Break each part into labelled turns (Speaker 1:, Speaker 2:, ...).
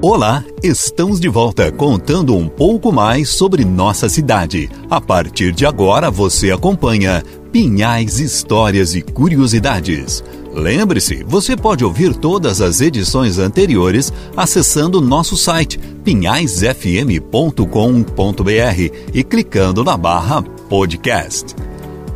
Speaker 1: Olá, estamos de volta contando um pouco mais sobre nossa cidade. A partir de agora você acompanha Pinhais Histórias e Curiosidades. Lembre-se, você pode ouvir todas as edições anteriores acessando nosso site pinhaisfm.com.br e clicando na barra podcast.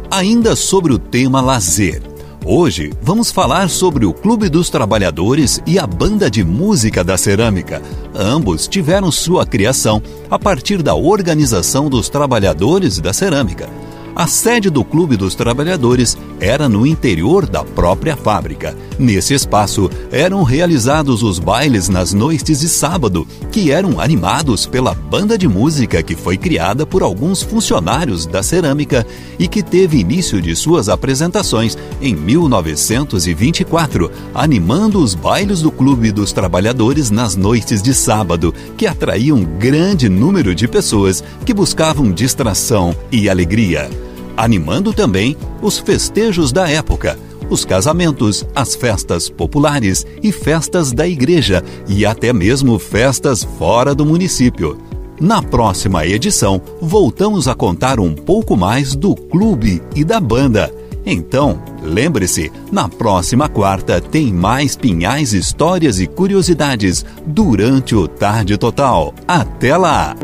Speaker 1: Ainda sobre o tema lazer. Hoje vamos falar sobre o Clube dos Trabalhadores e a Banda de Música da Cerâmica. Ambos tiveram sua criação a partir da organização dos trabalhadores da cerâmica. A sede do Clube dos Trabalhadores era no interior da própria fábrica. Nesse espaço eram realizados os bailes nas noites de sábado, que eram animados pela banda de música que foi criada por alguns funcionários da cerâmica e que teve início de suas apresentações em 1924, animando os bailes do Clube dos Trabalhadores nas noites de sábado, que atraíam um grande número de pessoas que buscavam distração e alegria animando também os festejos da época, os casamentos, as festas populares e festas da igreja e até mesmo festas fora do município. Na próxima edição, voltamos a contar um pouco mais do clube e da banda. Então, lembre-se, na próxima quarta tem mais pinhais, histórias e curiosidades durante o Tarde Total. Até lá!